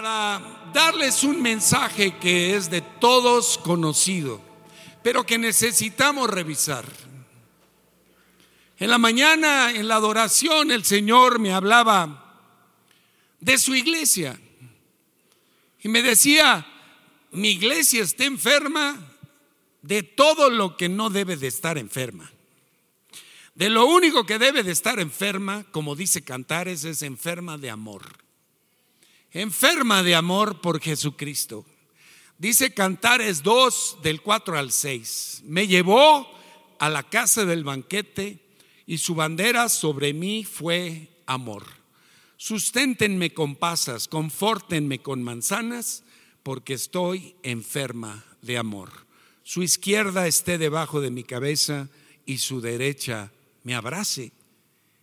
para darles un mensaje que es de todos conocido, pero que necesitamos revisar. En la mañana, en la adoración, el Señor me hablaba de su iglesia y me decía, mi iglesia está enferma de todo lo que no debe de estar enferma. De lo único que debe de estar enferma, como dice Cantares, es enferma de amor. Enferma de amor por Jesucristo. Dice Cantares 2 del 4 al 6. Me llevó a la casa del banquete y su bandera sobre mí fue amor. Susténtenme con pasas, confórtenme con manzanas, porque estoy enferma de amor. Su izquierda esté debajo de mi cabeza y su derecha me abrace.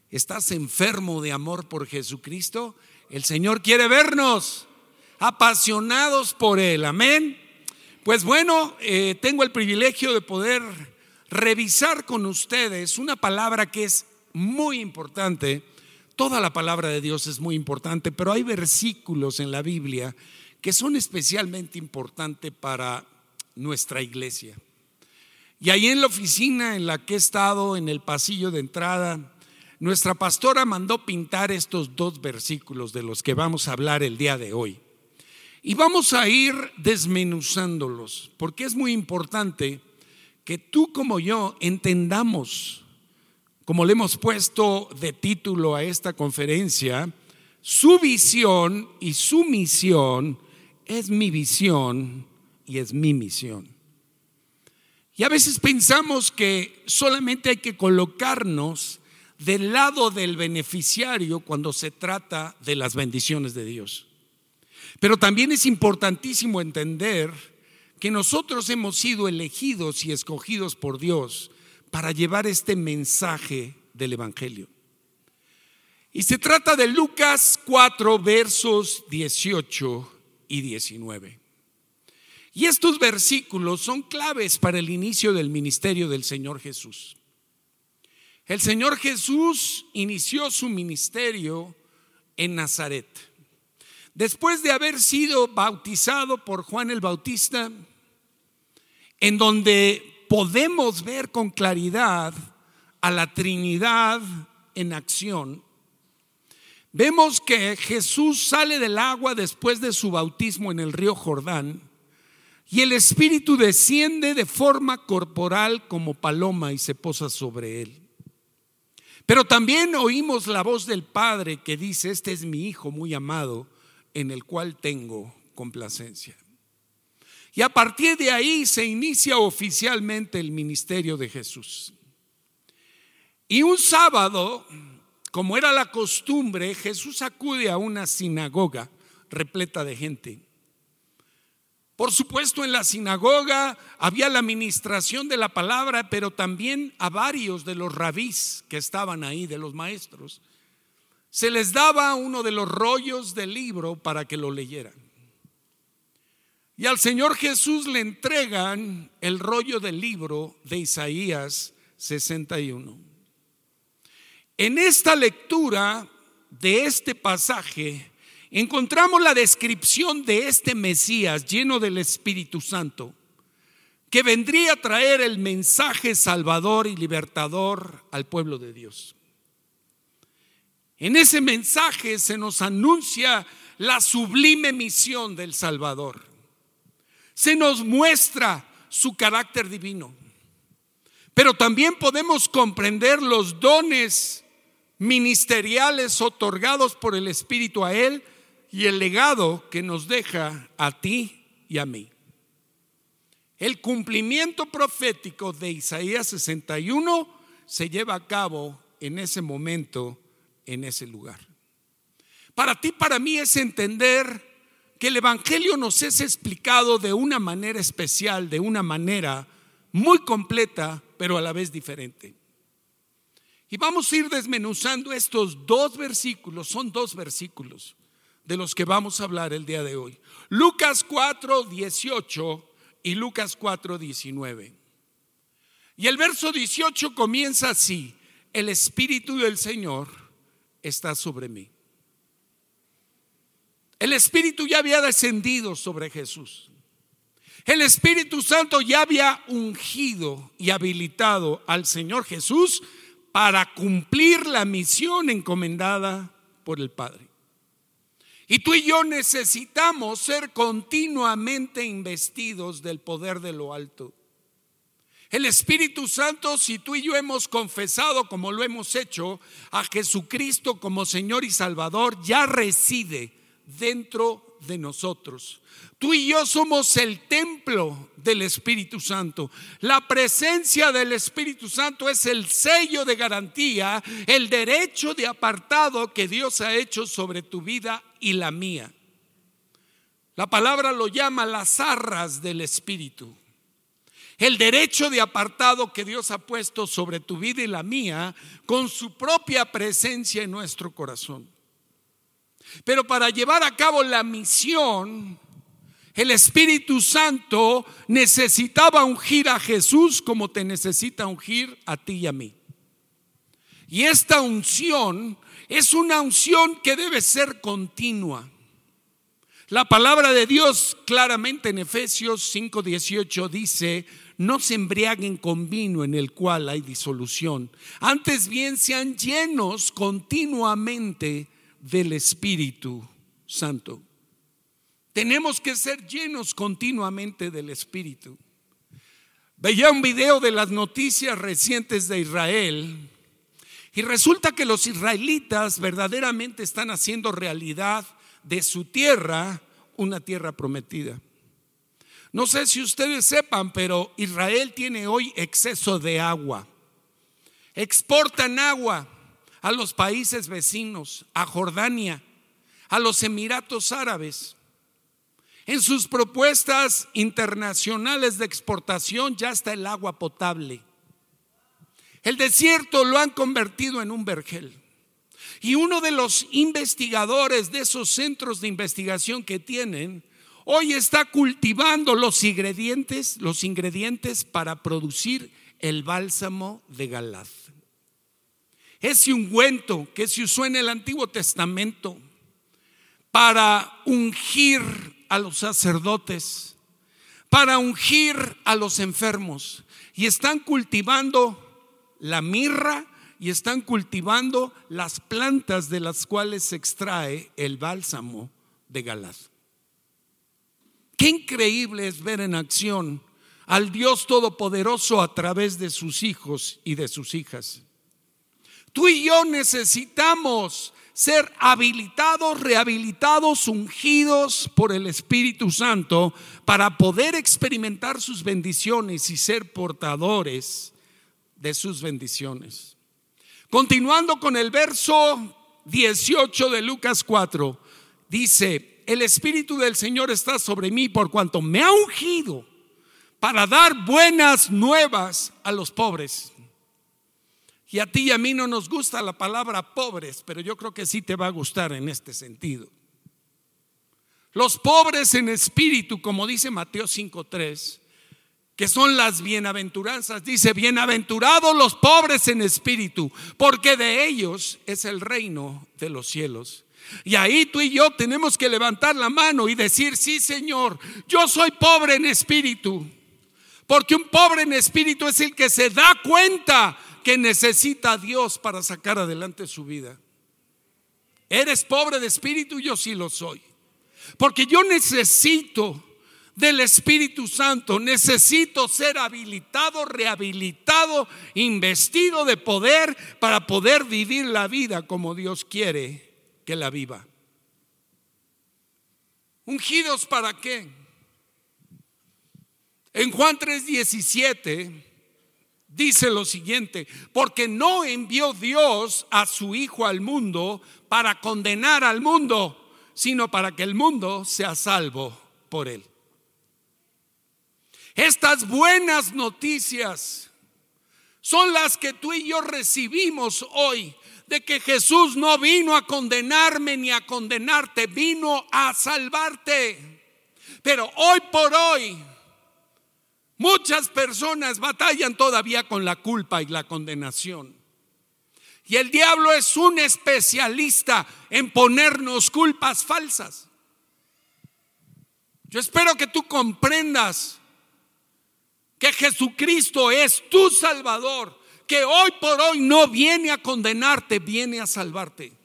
¿Estás enfermo de amor por Jesucristo? El Señor quiere vernos apasionados por Él. Amén. Pues bueno, eh, tengo el privilegio de poder revisar con ustedes una palabra que es muy importante. Toda la palabra de Dios es muy importante, pero hay versículos en la Biblia que son especialmente importantes para nuestra iglesia. Y ahí en la oficina en la que he estado, en el pasillo de entrada, nuestra pastora mandó pintar estos dos versículos de los que vamos a hablar el día de hoy. Y vamos a ir desmenuzándolos, porque es muy importante que tú como yo entendamos, como le hemos puesto de título a esta conferencia, su visión y su misión es mi visión y es mi misión. Y a veces pensamos que solamente hay que colocarnos del lado del beneficiario cuando se trata de las bendiciones de Dios. Pero también es importantísimo entender que nosotros hemos sido elegidos y escogidos por Dios para llevar este mensaje del Evangelio. Y se trata de Lucas 4, versos 18 y 19. Y estos versículos son claves para el inicio del ministerio del Señor Jesús. El Señor Jesús inició su ministerio en Nazaret. Después de haber sido bautizado por Juan el Bautista, en donde podemos ver con claridad a la Trinidad en acción, vemos que Jesús sale del agua después de su bautismo en el río Jordán y el Espíritu desciende de forma corporal como paloma y se posa sobre él. Pero también oímos la voz del Padre que dice, este es mi Hijo muy amado, en el cual tengo complacencia. Y a partir de ahí se inicia oficialmente el ministerio de Jesús. Y un sábado, como era la costumbre, Jesús acude a una sinagoga repleta de gente. Por supuesto, en la sinagoga había la administración de la palabra, pero también a varios de los rabís que estaban ahí, de los maestros, se les daba uno de los rollos del libro para que lo leyeran. Y al Señor Jesús le entregan el rollo del libro de Isaías 61. En esta lectura de este pasaje, encontramos la descripción de este Mesías lleno del Espíritu Santo, que vendría a traer el mensaje salvador y libertador al pueblo de Dios. En ese mensaje se nos anuncia la sublime misión del Salvador. Se nos muestra su carácter divino. Pero también podemos comprender los dones ministeriales otorgados por el Espíritu a Él y el legado que nos deja a ti y a mí. El cumplimiento profético de Isaías 61 se lleva a cabo en ese momento, en ese lugar. Para ti, para mí es entender que el Evangelio nos es explicado de una manera especial, de una manera muy completa, pero a la vez diferente. Y vamos a ir desmenuzando estos dos versículos, son dos versículos de los que vamos a hablar el día de hoy. Lucas 4, 18 y Lucas 4, 19. Y el verso 18 comienza así, el Espíritu del Señor está sobre mí. El Espíritu ya había descendido sobre Jesús. El Espíritu Santo ya había ungido y habilitado al Señor Jesús para cumplir la misión encomendada por el Padre. Y tú y yo necesitamos ser continuamente investidos del poder de lo alto. El Espíritu Santo, si tú y yo hemos confesado como lo hemos hecho a Jesucristo como Señor y Salvador, ya reside dentro de nosotros. Tú y yo somos el templo del Espíritu Santo. La presencia del Espíritu Santo es el sello de garantía, el derecho de apartado que Dios ha hecho sobre tu vida y la mía. La palabra lo llama las arras del Espíritu. El derecho de apartado que Dios ha puesto sobre tu vida y la mía con su propia presencia en nuestro corazón. Pero para llevar a cabo la misión, el Espíritu Santo necesitaba ungir a Jesús como te necesita ungir a ti y a mí. Y esta unción es una unción que debe ser continua. La palabra de Dios claramente en Efesios 5:18 dice, no se embriaguen con vino en el cual hay disolución, antes bien sean llenos continuamente del Espíritu Santo. Tenemos que ser llenos continuamente del Espíritu. Veía un video de las noticias recientes de Israel y resulta que los israelitas verdaderamente están haciendo realidad de su tierra una tierra prometida. No sé si ustedes sepan, pero Israel tiene hoy exceso de agua. Exportan agua a los países vecinos, a Jordania, a los Emiratos Árabes. En sus propuestas internacionales de exportación ya está el agua potable. El desierto lo han convertido en un vergel. Y uno de los investigadores de esos centros de investigación que tienen, hoy está cultivando los ingredientes, los ingredientes para producir el bálsamo de Galad. Ese ungüento que se usó en el Antiguo Testamento para ungir a los sacerdotes, para ungir a los enfermos. Y están cultivando la mirra y están cultivando las plantas de las cuales se extrae el bálsamo de Galad. Qué increíble es ver en acción al Dios Todopoderoso a través de sus hijos y de sus hijas. Tú y yo necesitamos ser habilitados, rehabilitados, ungidos por el Espíritu Santo para poder experimentar sus bendiciones y ser portadores de sus bendiciones. Continuando con el verso 18 de Lucas 4, dice, el Espíritu del Señor está sobre mí por cuanto me ha ungido para dar buenas nuevas a los pobres. Y a ti y a mí no nos gusta la palabra pobres, pero yo creo que sí te va a gustar en este sentido. Los pobres en espíritu, como dice Mateo 5.3, que son las bienaventuranzas. Dice, bienaventurados los pobres en espíritu, porque de ellos es el reino de los cielos. Y ahí tú y yo tenemos que levantar la mano y decir, sí Señor, yo soy pobre en espíritu. Porque un pobre en espíritu es el que se da cuenta que necesita a Dios para sacar adelante su vida. ¿Eres pobre de espíritu? Yo sí lo soy. Porque yo necesito del Espíritu Santo. Necesito ser habilitado, rehabilitado, investido de poder para poder vivir la vida como Dios quiere que la viva. ¿Ungidos para qué? En Juan 3:17 dice lo siguiente, porque no envió Dios a su Hijo al mundo para condenar al mundo, sino para que el mundo sea salvo por él. Estas buenas noticias son las que tú y yo recibimos hoy, de que Jesús no vino a condenarme ni a condenarte, vino a salvarte. Pero hoy por hoy, muchas personas batallan todavía con la culpa y la condenación. Y el diablo es un especialista en ponernos culpas falsas. Yo espero que tú comprendas que Jesucristo es tu Salvador, que hoy por hoy no viene a condenarte, viene a salvarte.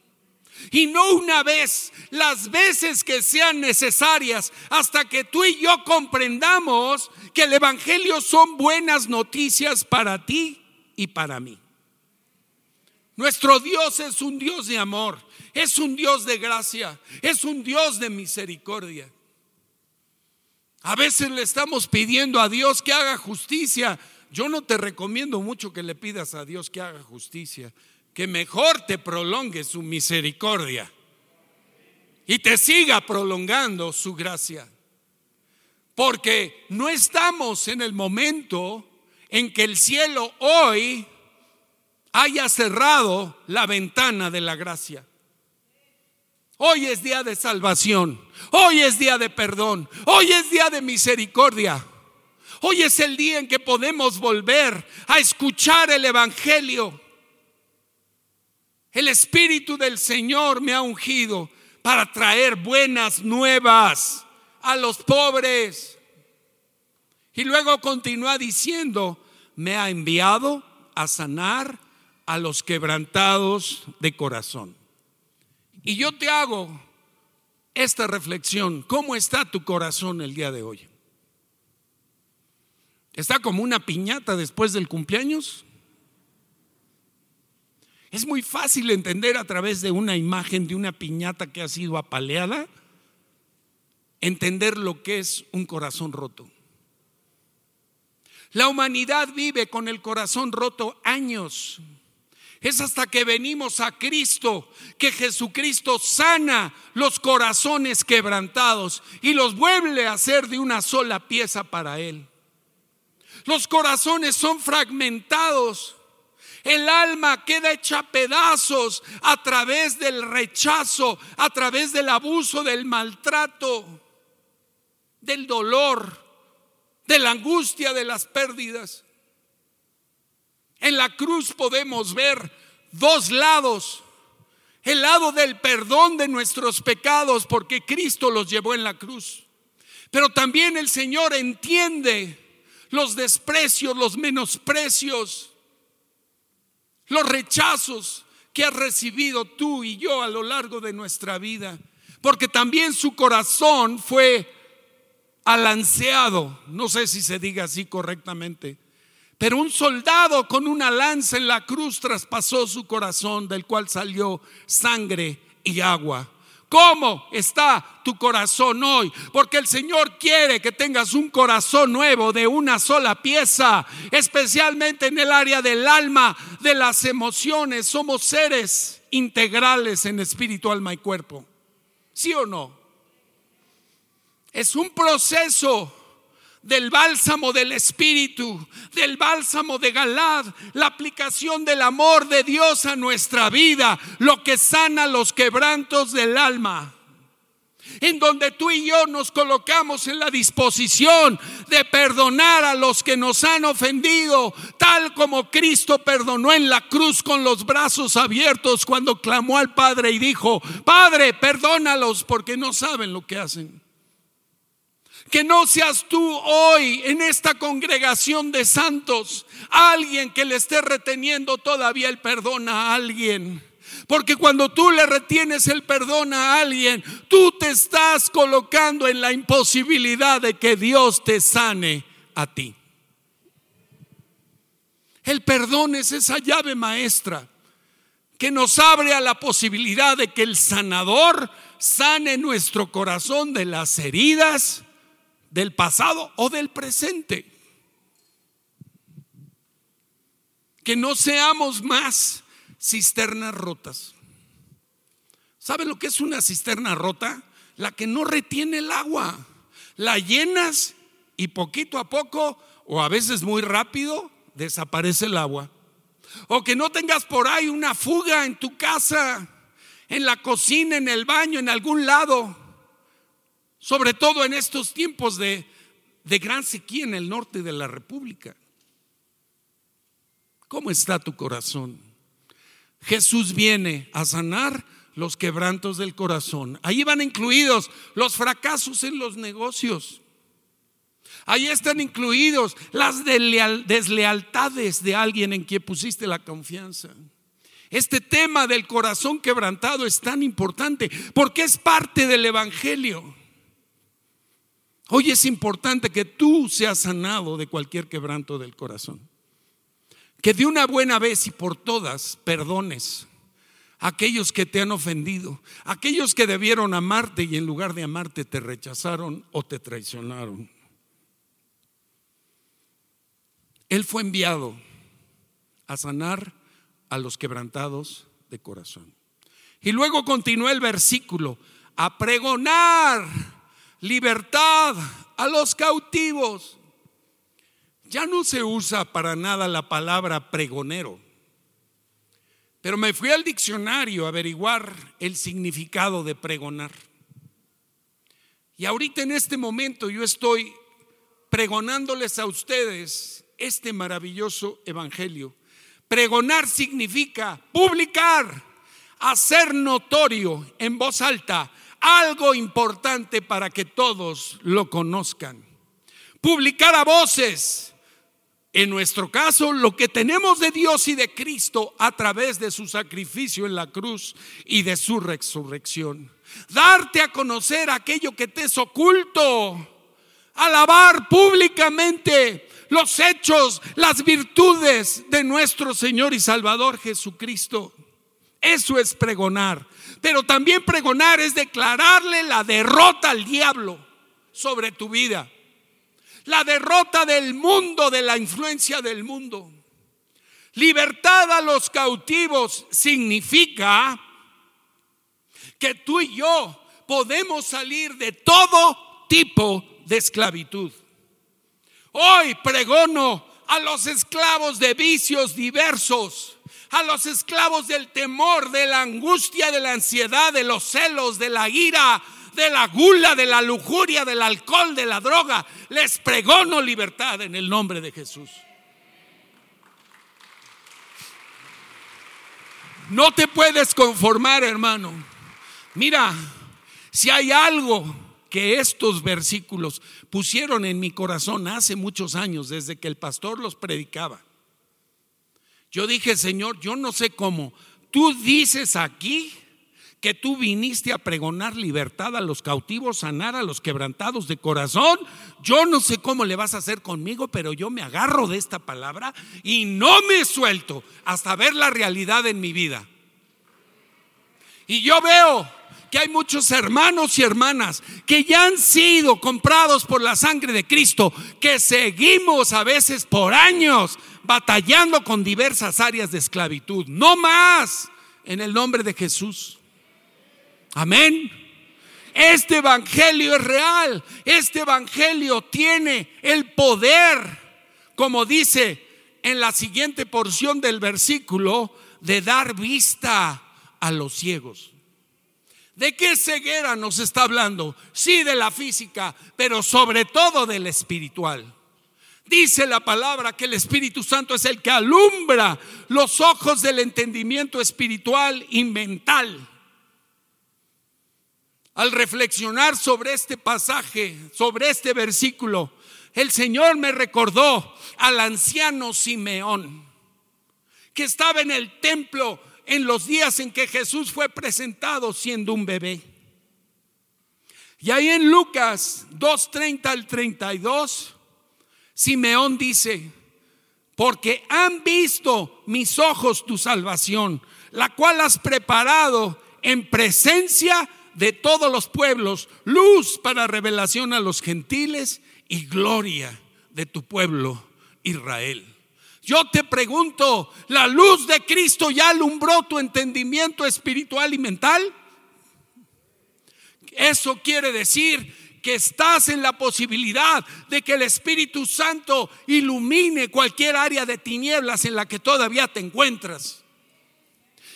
Y no una vez, las veces que sean necesarias, hasta que tú y yo comprendamos que el Evangelio son buenas noticias para ti y para mí. Nuestro Dios es un Dios de amor, es un Dios de gracia, es un Dios de misericordia. A veces le estamos pidiendo a Dios que haga justicia. Yo no te recomiendo mucho que le pidas a Dios que haga justicia, que mejor te prolongue su misericordia y te siga prolongando su gracia. Porque no estamos en el momento en que el cielo hoy haya cerrado la ventana de la gracia. Hoy es día de salvación. Hoy es día de perdón. Hoy es día de misericordia. Hoy es el día en que podemos volver a escuchar el Evangelio. El Espíritu del Señor me ha ungido para traer buenas nuevas a los pobres. Y luego continúa diciendo, me ha enviado a sanar a los quebrantados de corazón. Y yo te hago esta reflexión. ¿Cómo está tu corazón el día de hoy? ¿Está como una piñata después del cumpleaños? Es muy fácil entender a través de una imagen de una piñata que ha sido apaleada, entender lo que es un corazón roto. La humanidad vive con el corazón roto años. Es hasta que venimos a Cristo que Jesucristo sana los corazones quebrantados y los vuelve a hacer de una sola pieza para Él. Los corazones son fragmentados. El alma queda hecha pedazos a través del rechazo, a través del abuso, del maltrato, del dolor, de la angustia, de las pérdidas. En la cruz podemos ver dos lados. El lado del perdón de nuestros pecados porque Cristo los llevó en la cruz. Pero también el Señor entiende los desprecios, los menosprecios, los rechazos que has recibido tú y yo a lo largo de nuestra vida. Porque también su corazón fue alanceado, no sé si se diga así correctamente, pero un soldado con una lanza en la cruz traspasó su corazón, del cual salió sangre y agua. ¿Cómo está tu corazón hoy? Porque el Señor quiere que tengas un corazón nuevo de una sola pieza, especialmente en el área del alma, de las emociones. Somos seres integrales en espíritu, alma y cuerpo. ¿Sí o no? Es un proceso del bálsamo del Espíritu, del bálsamo de Galad, la aplicación del amor de Dios a nuestra vida, lo que sana los quebrantos del alma. En donde tú y yo nos colocamos en la disposición de perdonar a los que nos han ofendido, tal como Cristo perdonó en la cruz con los brazos abiertos cuando clamó al Padre y dijo, Padre, perdónalos porque no saben lo que hacen. Que no seas tú hoy en esta congregación de santos alguien que le esté reteniendo todavía el perdón a alguien. Porque cuando tú le retienes el perdón a alguien, tú te estás colocando en la imposibilidad de que Dios te sane a ti. El perdón es esa llave maestra que nos abre a la posibilidad de que el sanador sane nuestro corazón de las heridas del pasado o del presente. Que no seamos más cisternas rotas. ¿Sabe lo que es una cisterna rota? La que no retiene el agua. La llenas y poquito a poco, o a veces muy rápido, desaparece el agua. O que no tengas por ahí una fuga en tu casa, en la cocina, en el baño, en algún lado sobre todo en estos tiempos de, gran sequía en el norte de la República. ¿Cómo está tu corazón? Jesús viene a sanar los quebrantos del corazón. Ahí van incluidos los fracasos en los negocios. Ahí están incluidos las deslealtades de alguien en quien pusiste la confianza. Este tema del corazón quebrantado es tan importante porque es parte del Evangelio. Hoy es importante que tú seas sanado de cualquier quebranto del corazón. Que de una buena vez y por todas perdones a aquellos que te han ofendido, aquellos que debieron amarte y en lugar de amarte te rechazaron o te traicionaron. Él fue enviado a sanar a los quebrantados de corazón. Y luego continúa el versículo, a pregonar libertad a los cautivos. Ya no se usa para nada la palabra pregonero, pero me fui al diccionario a averiguar el significado de pregonar. Y ahorita en este momento yo estoy pregonándoles a ustedes este maravilloso evangelio. Pregonar significa publicar, hacer notorio en voz alta algo importante para que todos lo conozcan. Publicar a voces, en nuestro caso, lo que tenemos de Dios y de Cristo a través de su sacrificio en la cruz y de su resurrección. Darte a conocer aquello que te es oculto. Alabar públicamente los hechos, las virtudes de nuestro Señor y Salvador Jesucristo. Eso es pregonar. Pero también pregonar es declararle la derrota al diablo sobre tu vida. La derrota del mundo, de la influencia del mundo. Libertad a los cautivos significa que tú y yo podemos salir de todo tipo de esclavitud. Hoy pregono a los esclavos de vicios diversos, a los esclavos del temor, de la angustia, de la ansiedad, de los celos, de la ira, de la gula, de la lujuria, del alcohol, de la droga. Les pregono libertad en el nombre de Jesús. No te puedes conformar, hermano. Mira, si hay algo que estos versículos pusieron en mi corazón hace muchos años, desde que el pastor los predicaba. Yo dije, Señor, yo no sé cómo. Tú dices aquí que tú viniste a pregonar libertad a los cautivos, sanar a los quebrantados de corazón. Yo no sé cómo le vas a hacer conmigo, pero yo me agarro de esta palabra y no me suelto hasta ver la realidad en mi vida. Y yo veo que hay muchos hermanos y hermanas que ya han sido comprados por la sangre de Cristo, que seguimos a veces por años batallando con diversas áreas de esclavitud. No más en el nombre de Jesús. Amén. Este evangelio es real. Este evangelio tiene el poder, como dice en la siguiente porción del versículo, de dar vista a los ciegos. ¿De qué ceguera nos está hablando? Sí, de la física, pero sobre todo del espiritual. Dice la palabra que el Espíritu Santo es el que alumbra los ojos del entendimiento espiritual y mental. Al reflexionar sobre este pasaje, sobre este versículo, el Señor me recordó al anciano Simeón, que estaba en el templo en los días en que Jesús fue presentado siendo un bebé. Y ahí en Lucas 2.30 al 32, Simeón dice, porque han visto mis ojos tu salvación, la cual has preparado en presencia de todos los pueblos, luz para revelación a los gentiles y gloria de tu pueblo Israel. Yo te pregunto, ¿la luz de Cristo ya alumbró tu entendimiento espiritual y mental? Eso quiere decir que estás en la posibilidad de que el Espíritu Santo ilumine cualquier área de tinieblas en la que todavía te encuentras.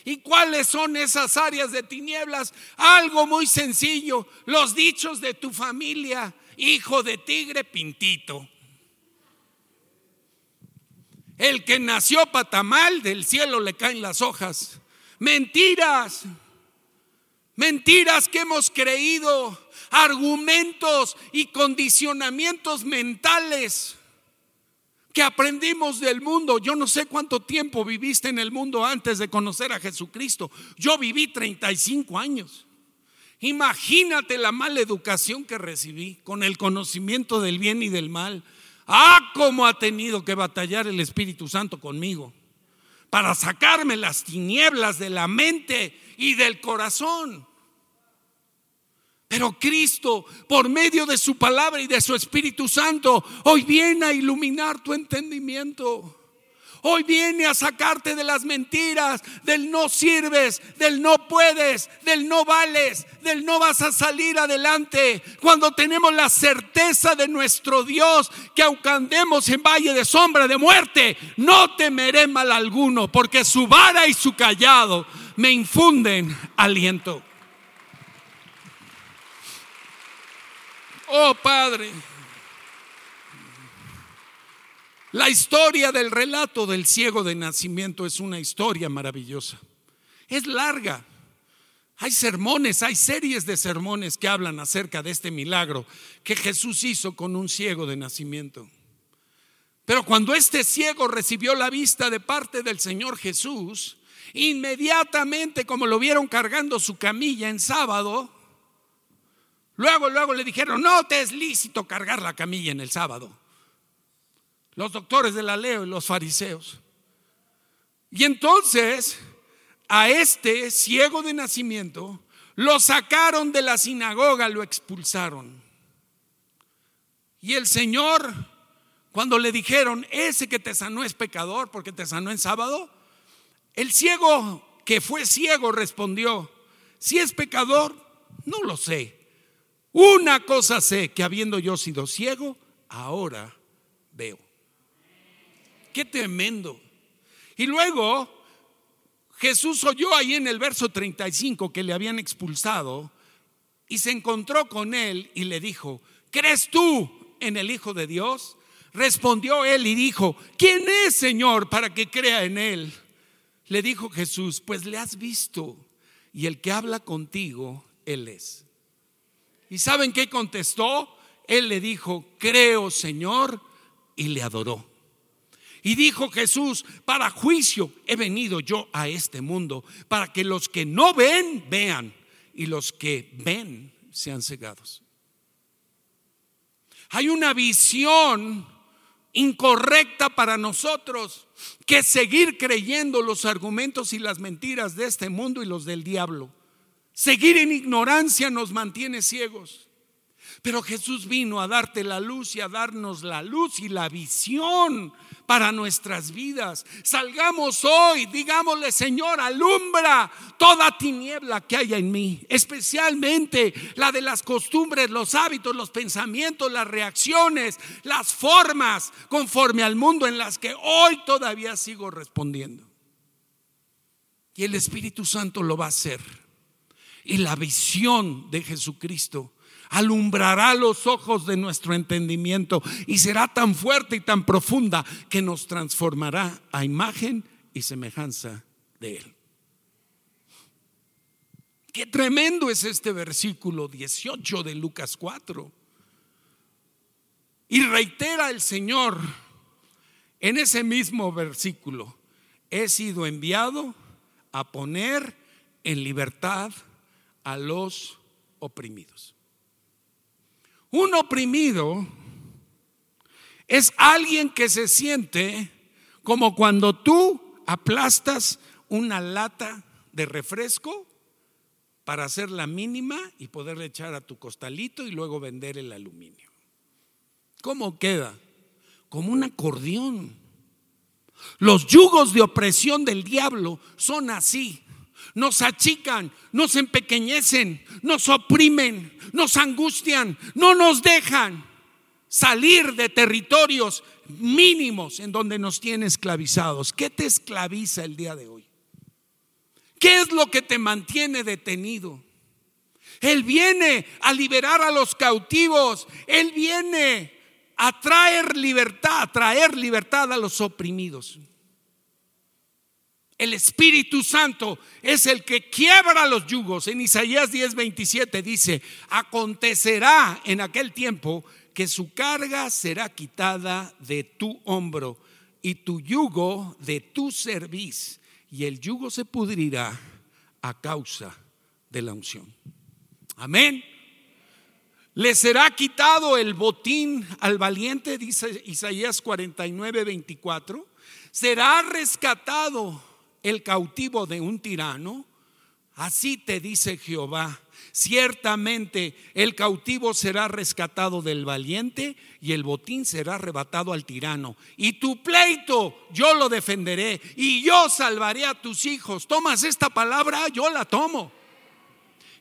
¿Y cuáles son esas áreas de tinieblas? Algo muy sencillo, los dichos de tu familia, hijo de tigre pintito. El que nació patamal, del cielo le caen las hojas. Mentiras. Mentiras que hemos creído, argumentos y condicionamientos mentales que aprendimos del mundo. Yo no sé cuánto tiempo viviste en el mundo antes de conocer a Jesucristo. Yo viví 35 años. Imagínate la mala educación que recibí con el conocimiento del bien y del mal. Ah, cómo ha tenido que batallar el Espíritu Santo conmigo para sacarme las tinieblas de la mente y del corazón. Pero Cristo, por medio de su palabra y de su Espíritu Santo, hoy viene a iluminar tu entendimiento. Hoy viene a sacarte de las mentiras, del no sirves, del no puedes, del no vales, del no vas a salir adelante. Cuando tenemos la certeza de nuestro Dios que aunque andemos en valle de sombra de muerte, no temeré mal alguno, porque su vara y su callado me infunden aliento. Oh Padre. La historia del relato del ciego de nacimiento es una historia maravillosa. Es larga. Hay sermones, hay series de sermones que hablan acerca de este milagro que Jesús hizo con un ciego de nacimiento. Pero cuando este ciego recibió la vista de parte del Señor Jesús, inmediatamente como lo vieron cargando su camilla en sábado, luego, luego le dijeron, no te es lícito cargar la camilla en el sábado los doctores de la ley y los fariseos. Y entonces a este ciego de nacimiento lo sacaron de la sinagoga, lo expulsaron. Y el Señor, cuando le dijeron, ese que te sanó es pecador porque te sanó en sábado, el ciego que fue ciego respondió, si es pecador, no lo sé. Una cosa sé, que habiendo yo sido ciego, ahora veo. Qué tremendo. Y luego Jesús oyó ahí en el verso 35 que le habían expulsado y se encontró con él y le dijo, ¿crees tú en el Hijo de Dios? Respondió él y dijo, ¿quién es Señor para que crea en él? Le dijo Jesús, pues le has visto y el que habla contigo, él es. ¿Y saben qué contestó? Él le dijo, creo Señor, y le adoró. Y dijo Jesús, para juicio he venido yo a este mundo, para que los que no ven, vean, y los que ven sean cegados. Hay una visión incorrecta para nosotros que seguir creyendo los argumentos y las mentiras de este mundo y los del diablo. Seguir en ignorancia nos mantiene ciegos. Pero Jesús vino a darte la luz y a darnos la luz y la visión para nuestras vidas. Salgamos hoy, digámosle, Señor, alumbra toda tiniebla que haya en mí, especialmente la de las costumbres, los hábitos, los pensamientos, las reacciones, las formas conforme al mundo en las que hoy todavía sigo respondiendo. Y el Espíritu Santo lo va a hacer. Y la visión de Jesucristo alumbrará los ojos de nuestro entendimiento y será tan fuerte y tan profunda que nos transformará a imagen y semejanza de Él. Qué tremendo es este versículo 18 de Lucas 4. Y reitera el Señor en ese mismo versículo, he sido enviado a poner en libertad a los oprimidos. Un oprimido es alguien que se siente como cuando tú aplastas una lata de refresco para hacer la mínima y poderle echar a tu costalito y luego vender el aluminio. ¿Cómo queda? Como un acordeón. Los yugos de opresión del diablo son así nos achican, nos empequeñecen, nos oprimen, nos angustian, no nos dejan salir de territorios mínimos en donde nos tiene esclavizados. ¿Qué te esclaviza el día de hoy? ¿Qué es lo que te mantiene detenido? Él viene a liberar a los cautivos. Él viene a traer libertad, a traer libertad a los oprimidos. El Espíritu Santo es el que quiebra los yugos. En Isaías 10:27 dice, acontecerá en aquel tiempo que su carga será quitada de tu hombro y tu yugo de tu cerviz, y el yugo se pudrirá a causa de la unción. Amén. Le será quitado el botín al valiente, dice Isaías 49, 24. Será rescatado el cautivo de un tirano. Así te dice Jehová. Ciertamente el cautivo será rescatado del valiente y el botín será arrebatado al tirano. Y tu pleito yo lo defenderé y yo salvaré a tus hijos. Tomas esta palabra, yo la tomo.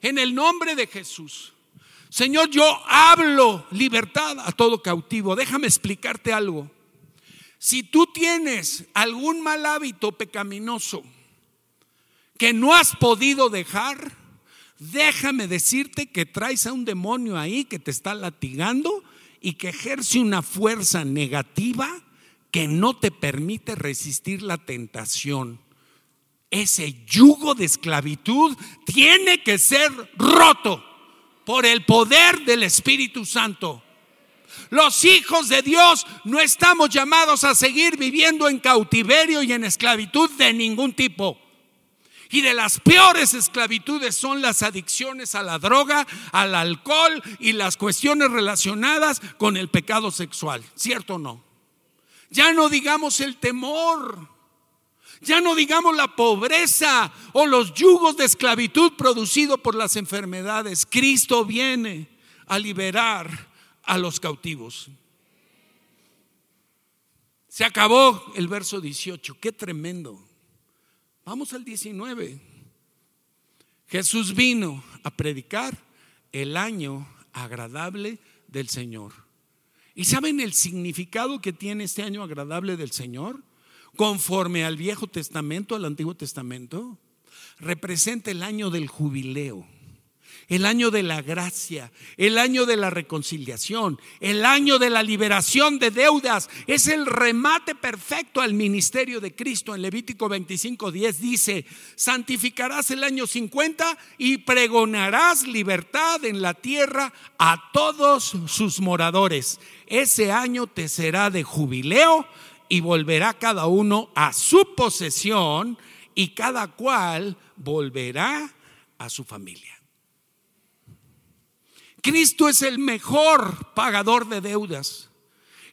En el nombre de Jesús. Señor, yo hablo libertad a todo cautivo. Déjame explicarte algo. Si tú tienes algún mal hábito pecaminoso que no has podido dejar, déjame decirte que traes a un demonio ahí que te está latigando y que ejerce una fuerza negativa que no te permite resistir la tentación. Ese yugo de esclavitud tiene que ser roto por el poder del Espíritu Santo. Los hijos de Dios no estamos llamados a seguir viviendo en cautiverio y en esclavitud de ningún tipo. Y de las peores esclavitudes son las adicciones a la droga, al alcohol y las cuestiones relacionadas con el pecado sexual. ¿Cierto o no? Ya no digamos el temor. Ya no digamos la pobreza o los yugos de esclavitud producidos por las enfermedades. Cristo viene a liberar a los cautivos. Se acabó el verso 18. Qué tremendo. Vamos al 19. Jesús vino a predicar el año agradable del Señor. ¿Y saben el significado que tiene este año agradable del Señor? conforme al Viejo Testamento, al Antiguo Testamento, representa el año del jubileo, el año de la gracia, el año de la reconciliación, el año de la liberación de deudas. Es el remate perfecto al ministerio de Cristo. En Levítico 25, 10 dice, santificarás el año 50 y pregonarás libertad en la tierra a todos sus moradores. Ese año te será de jubileo y volverá cada uno a su posesión y cada cual volverá a su familia. Cristo es el mejor pagador de deudas.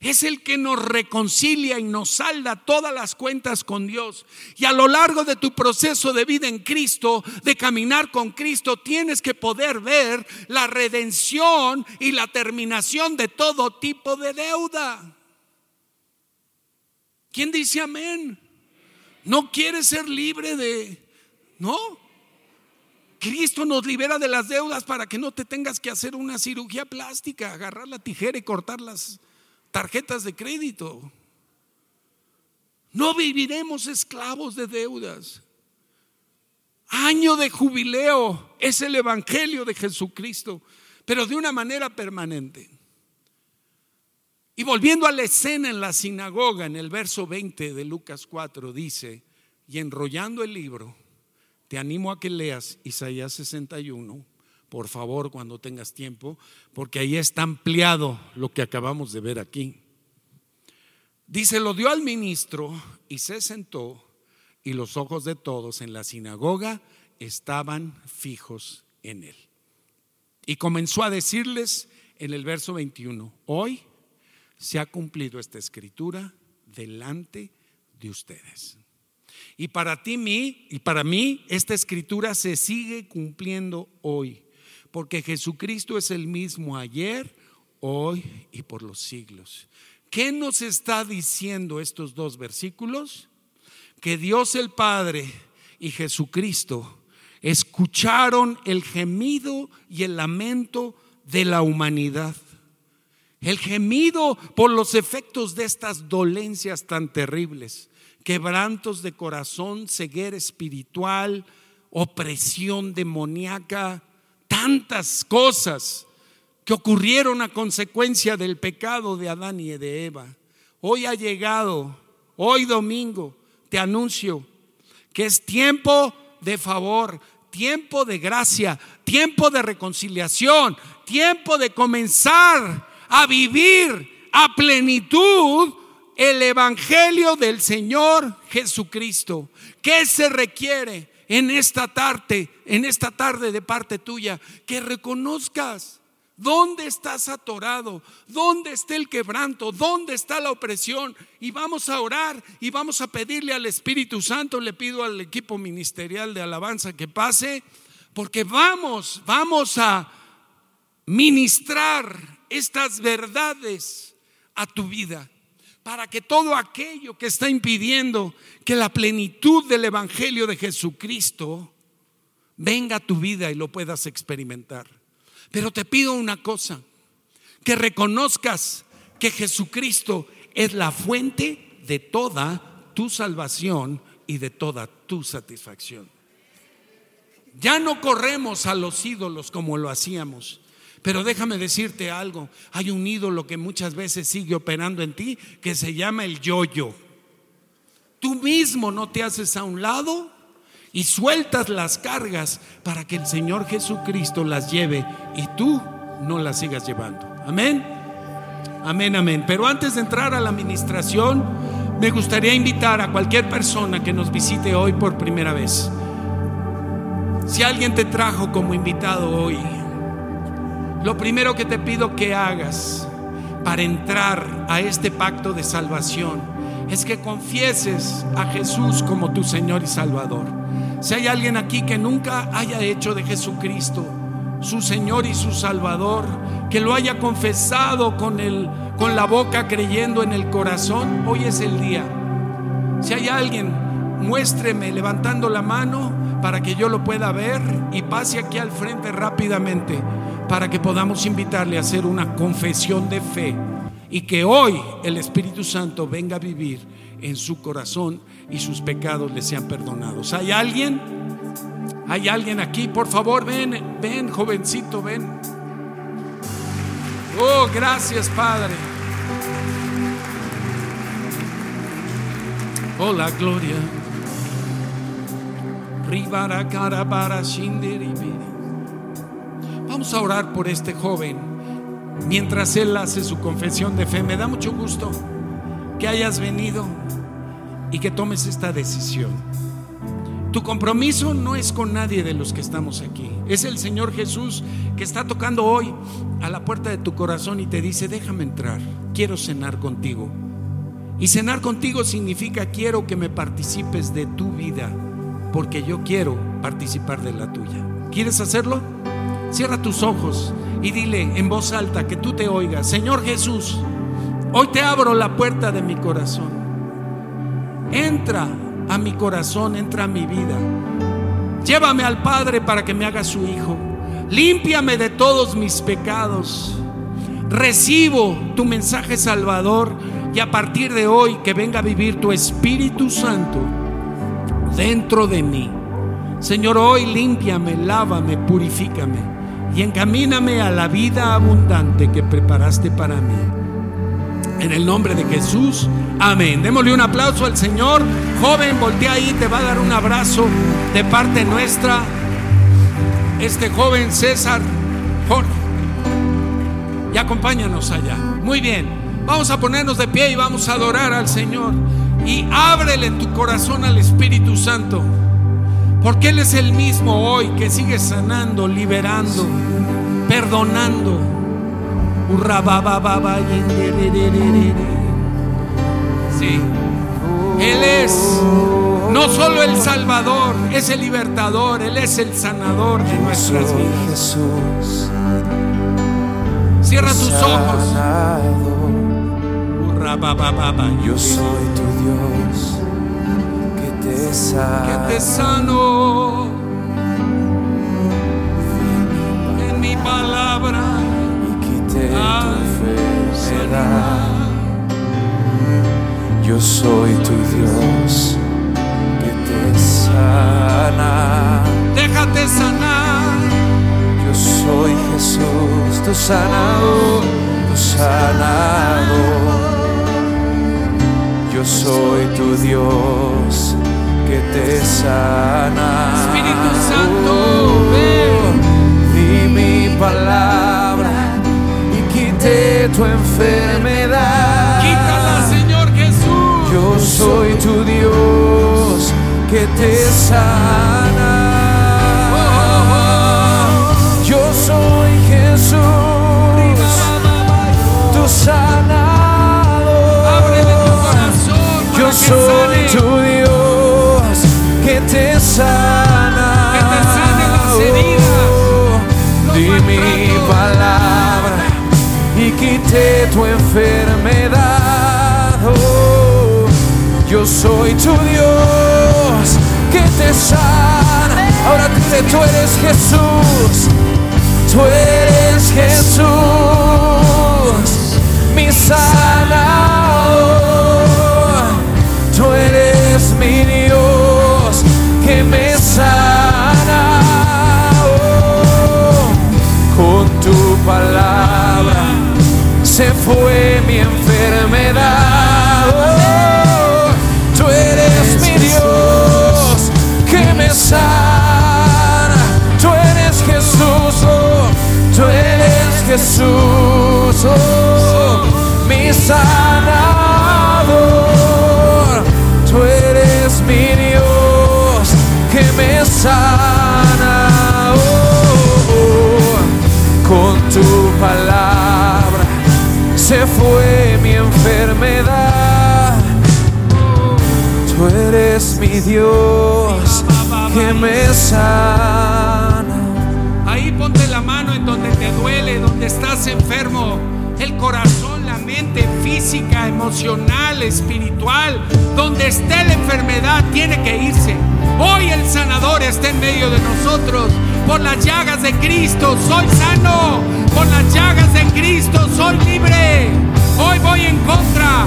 Es el que nos reconcilia y nos salda todas las cuentas con Dios. Y a lo largo de tu proceso de vida en Cristo, de caminar con Cristo, tienes que poder ver la redención y la terminación de todo tipo de deuda. ¿Quién dice amén? No quiere ser libre de... No. Cristo nos libera de las deudas para que no te tengas que hacer una cirugía plástica, agarrar la tijera y cortar las tarjetas de crédito. No viviremos esclavos de deudas. Año de jubileo es el Evangelio de Jesucristo, pero de una manera permanente. Y volviendo a la escena en la sinagoga, en el verso 20 de Lucas 4, dice, y enrollando el libro, te animo a que leas Isaías 61, por favor, cuando tengas tiempo, porque ahí está ampliado lo que acabamos de ver aquí. Dice, lo dio al ministro y se sentó, y los ojos de todos en la sinagoga estaban fijos en él. Y comenzó a decirles en el verso 21, hoy se ha cumplido esta escritura delante de ustedes. Y para ti, mí, y para mí, esta escritura se sigue cumpliendo hoy, porque Jesucristo es el mismo ayer, hoy y por los siglos. ¿Qué nos está diciendo estos dos versículos? Que Dios el Padre y Jesucristo escucharon el gemido y el lamento de la humanidad el gemido por los efectos de estas dolencias tan terribles, quebrantos de corazón, ceguera espiritual, opresión demoníaca, tantas cosas que ocurrieron a consecuencia del pecado de Adán y de Eva. Hoy ha llegado, hoy domingo, te anuncio que es tiempo de favor, tiempo de gracia, tiempo de reconciliación, tiempo de comenzar a vivir a plenitud el Evangelio del Señor Jesucristo. ¿Qué se requiere en esta tarde, en esta tarde de parte tuya? Que reconozcas dónde estás atorado, dónde está el quebranto, dónde está la opresión. Y vamos a orar y vamos a pedirle al Espíritu Santo, le pido al equipo ministerial de alabanza que pase, porque vamos, vamos a ministrar estas verdades a tu vida para que todo aquello que está impidiendo que la plenitud del Evangelio de Jesucristo venga a tu vida y lo puedas experimentar. Pero te pido una cosa, que reconozcas que Jesucristo es la fuente de toda tu salvación y de toda tu satisfacción. Ya no corremos a los ídolos como lo hacíamos. Pero déjame decirte algo, hay un ídolo que muchas veces sigue operando en ti que se llama el yoyo. Tú mismo no te haces a un lado y sueltas las cargas para que el Señor Jesucristo las lleve y tú no las sigas llevando. Amén. Amén, amén. Pero antes de entrar a la administración, me gustaría invitar a cualquier persona que nos visite hoy por primera vez. Si alguien te trajo como invitado hoy, lo primero que te pido que hagas para entrar a este pacto de salvación es que confieses a Jesús como tu Señor y Salvador. Si hay alguien aquí que nunca haya hecho de Jesucristo su Señor y su Salvador, que lo haya confesado con, el, con la boca creyendo en el corazón, hoy es el día. Si hay alguien, muéstreme levantando la mano para que yo lo pueda ver y pase aquí al frente rápidamente para que podamos invitarle a hacer una confesión de fe y que hoy el Espíritu Santo venga a vivir en su corazón y sus pecados le sean perdonados. ¿Hay alguien? ¿Hay alguien aquí? Por favor, ven, ven, jovencito, ven. Oh, gracias, Padre. Oh, la gloria. Ribara cara para Vamos a orar por este joven mientras él hace su confesión de fe. Me da mucho gusto que hayas venido y que tomes esta decisión. Tu compromiso no es con nadie de los que estamos aquí. Es el Señor Jesús que está tocando hoy a la puerta de tu corazón y te dice, déjame entrar, quiero cenar contigo. Y cenar contigo significa quiero que me participes de tu vida, porque yo quiero participar de la tuya. ¿Quieres hacerlo? Cierra tus ojos y dile en voz alta que tú te oigas, Señor Jesús, hoy te abro la puerta de mi corazón. Entra a mi corazón, entra a mi vida. Llévame al Padre para que me haga su hijo. Límpiame de todos mis pecados. Recibo tu mensaje salvador y a partir de hoy que venga a vivir tu Espíritu Santo dentro de mí. Señor, hoy límpiame, lávame, purifícame y encamíname a la vida abundante que preparaste para mí. En el nombre de Jesús, amén. Démosle un aplauso al Señor. Joven, voltea ahí, te va a dar un abrazo de parte nuestra. Este joven César Jorge. Y acompáñanos allá. Muy bien. Vamos a ponernos de pie y vamos a adorar al Señor. Y ábrele tu corazón al Espíritu Santo. Porque Él es el mismo hoy que sigue sanando, liberando, perdonando. Sí. Él es no solo el Salvador, es el libertador, Él es el sanador de nuestras vidas. Cierra tus ojos. Yo soy tu Dios que te sano en mi palabra y quité tu enfermedad. Yo soy tu Dios que te sana. Déjate sanar. Yo soy Jesús, tu sanador, tu sanador. Yo soy tu Dios que te sana. Espíritu Santo, ven. Di mi palabra y quite tu enfermedad. Quítala, Señor Jesús. Yo soy tu Dios que te sana. Yo soy Jesús, tu sanador. Yo soy tu Dios que te sana. Que te sane las heridas, los Di mi palabra y quité tu enfermedad. Oh, yo soy tu Dios que te sana. Ahora dile, tú eres Jesús. Tú eres Jesús, fue mi enfermedad. Oh, tú eres mi Dios que me sana. Tú eres Jesús, oh, tú eres Jesús, oh, mi sanador. Fue mi enfermedad. Tú eres mi Dios que me sana. Ahí ponte la mano en donde te duele, donde estás enfermo. Emocional, espiritual. Donde esté la enfermedad tiene que irse. Hoy el sanador está en medio de nosotros. Por las llagas de Cristo soy sano. Por las llagas de Cristo soy libre. Hoy voy en contra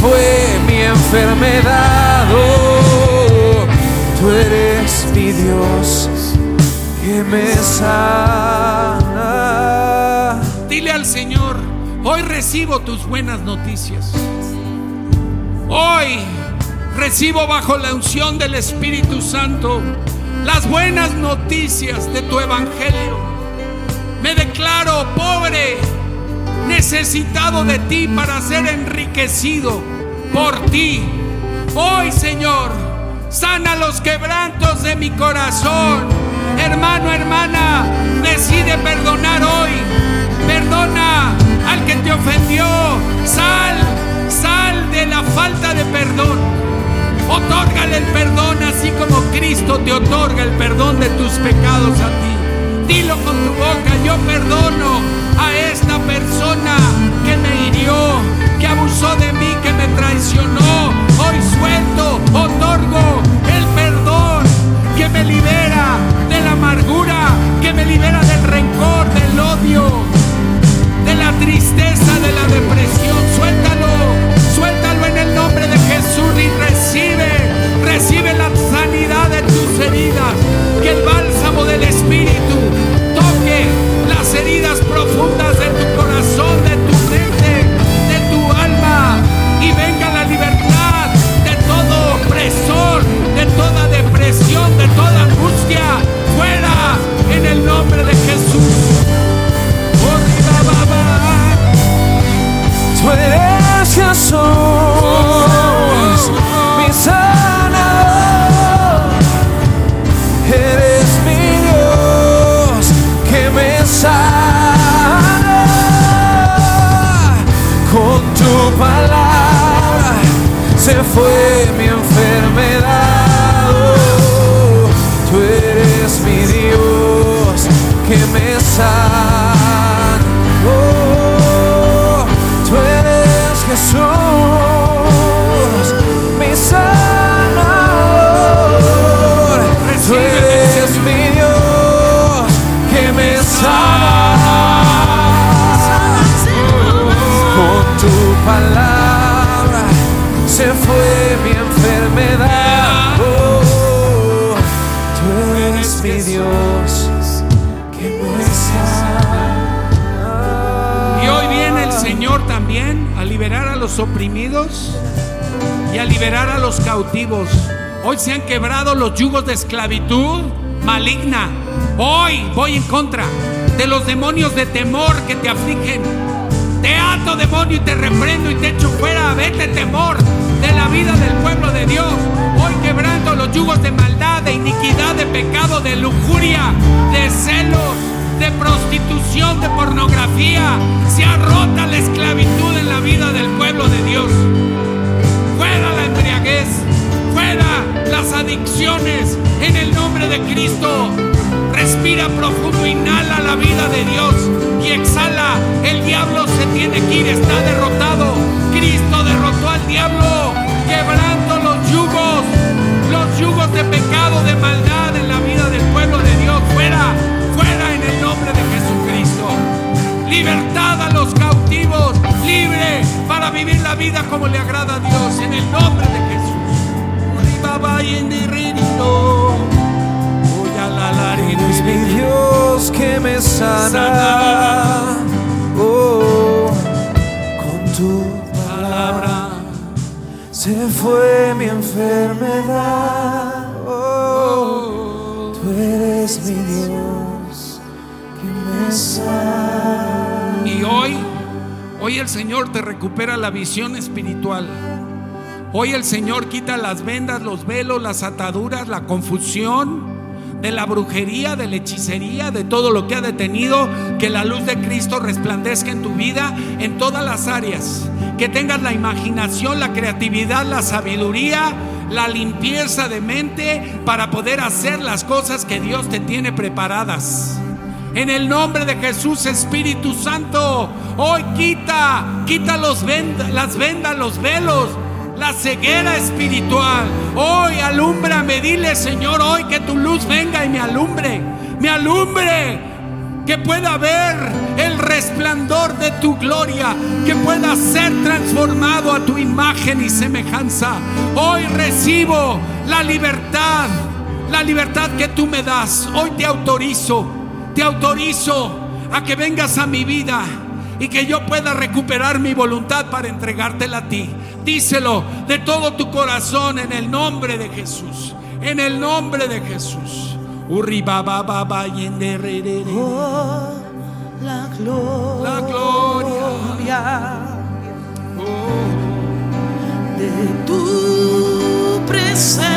fue mi enfermedad. Oh, tú eres mi Dios que me sana. Dile al Señor, hoy recibo tus buenas noticias. Hoy recibo bajo la unción del Espíritu Santo las buenas noticias de tu evangelio. Necesitado de ti para ser enriquecido por ti. Hoy, Señor, sana los quebrantos de mi corazón. Hermano, hermana, decide perdonar hoy. Perdona al que te ofendió. Sal, sal de la falta de perdón. Otórgale el perdón así como Cristo te otorga el perdón de tus pecados a ti. Dilo con tu boca, yo perdono persona que me hirió, que abusó de mí, que me traicionó. Hoy suelto, otorgo el perdón que me libera de la amargura, que me libera del rencor, del odio, de la tristeza, de la depresión. Suéltalo, suéltalo en el nombre de Jesús y recibe, recibe la sanidad de tus heridas. Que el bálsamo del Espíritu toque las heridas profundas toda depresión, de toda angustia. Fuera en el nombre de Jesús. Tú eres Jesús, mi sanador. Eres mi Dios que me sana. Con tu palabra se fue mi enfermedad. Me oprimidos y a liberar a los cautivos. Hoy se han quebrado los yugos de esclavitud maligna. Hoy voy en contra de los demonios de temor que te afligen. Te ato demonio y te reprendo y te echo fuera. Vete temor de la vida del pueblo de Dios. Hoy quebrando los yugos de maldad, de iniquidad, de pecado, de lujuria, de celos, de prostitución, de pornografía. Se ha rota la esclavitud en la vida del pueblo de Dios. Fuera la embriaguez, fuera las adicciones en el nombre de Cristo. Respira profundo, inhala la vida de Dios y exhala. El diablo se tiene que ir, está derrotado. Cristo derrotó al diablo, vida como le agrada a Dios en el nombre de Jesús. Eres mi Dios que me sana. Oh, con tu palabra se fue mi enfermedad. Oh, tú eres mi Dios que me sana. Hoy el Señor te recupera la visión espiritual. Hoy el Señor quita las vendas, los velos, las ataduras, la confusión de la brujería, de la hechicería, de todo lo que ha detenido, que la luz de Cristo resplandezca en tu vida en todas las áreas. Que tengas la imaginación, la creatividad, la sabiduría, la limpieza de mente para poder hacer las cosas que Dios te tiene preparadas. En el nombre de Jesús, Espíritu Santo, hoy quita, quita los vend- las vendas, los velos, la ceguera espiritual. Hoy alúmbrame, dile Señor, hoy que tu luz venga y me alumbre, me alumbre, que pueda ver el resplandor de tu gloria, que pueda ser transformado a tu imagen y semejanza. Hoy recibo la libertad, la libertad que tú me das. Hoy te autorizo, te autorizo a que vengas a mi vida y que yo pueda recuperar mi voluntad para entregártela a ti. Díselo de todo tu corazón en el nombre de Jesús. En el nombre de Jesús. Oh, la gloria, La gloria. Oh, de tu presencia.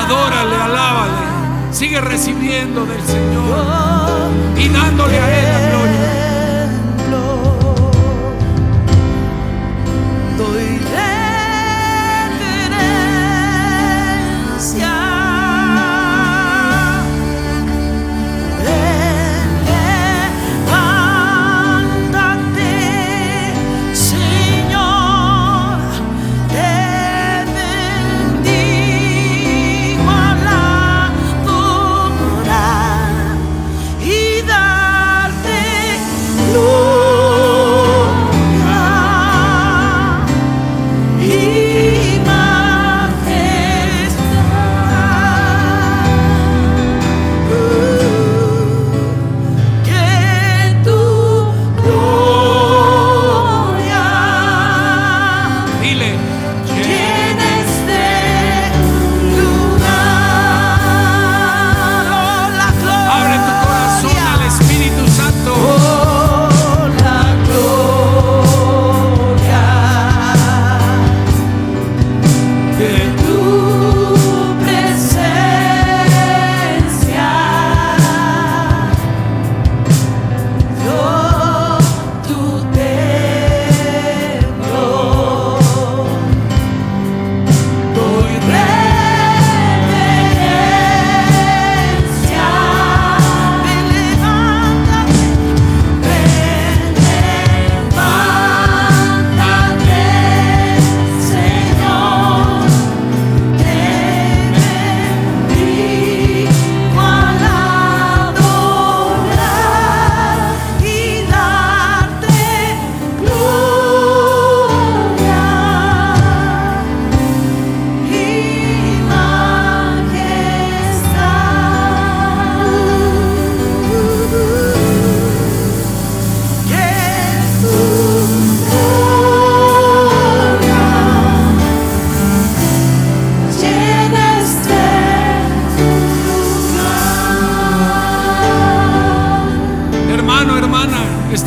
adórale, alábale. Sigue recibiendo del Señor y dándole a Él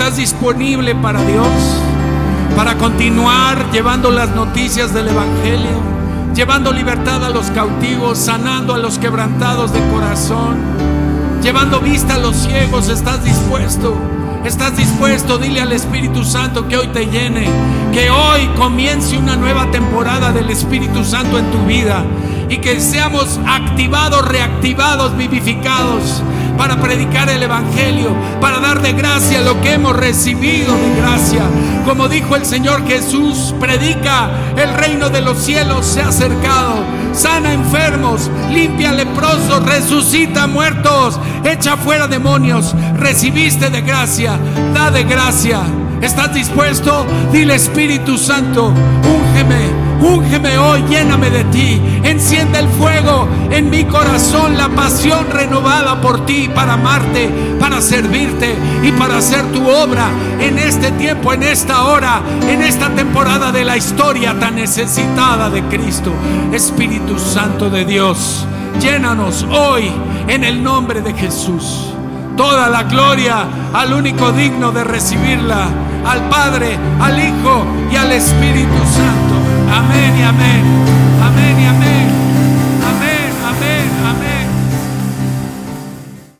disponible para Dios, para continuar llevando las noticias del Evangelio, llevando libertad a los cautivos, sanando a los quebrantados de corazón, llevando vista a los ciegos. ¿Estás dispuesto? ¿Estás dispuesto? Dile al Espíritu Santo que hoy te llene, que hoy comience una nueva temporada del Espíritu Santo en tu vida y que seamos activados, reactivados, vivificados para predicar el Evangelio, para dar de gracia lo que hemos recibido de gracia. Como dijo el Señor Jesús, predica, el reino de los cielos se ha acercado, sana enfermos, limpia leprosos, resucita muertos, echa fuera demonios, recibiste de gracia, da de gracia. ¿Estás dispuesto? Dile Espíritu Santo, úngeme Úngeme hoy, lléname de ti. Enciende el fuego en mi corazón, la pasión renovada por ti para amarte, para servirte y para hacer tu obra en este tiempo, en esta hora, en esta temporada de la historia tan necesitada de Cristo. Espíritu Santo de Dios, llénanos hoy en el nombre de Jesús. Toda la gloria al único digno de recibirla, al Padre, al Hijo y al Espíritu Santo. Amén y amén. Amén y amén.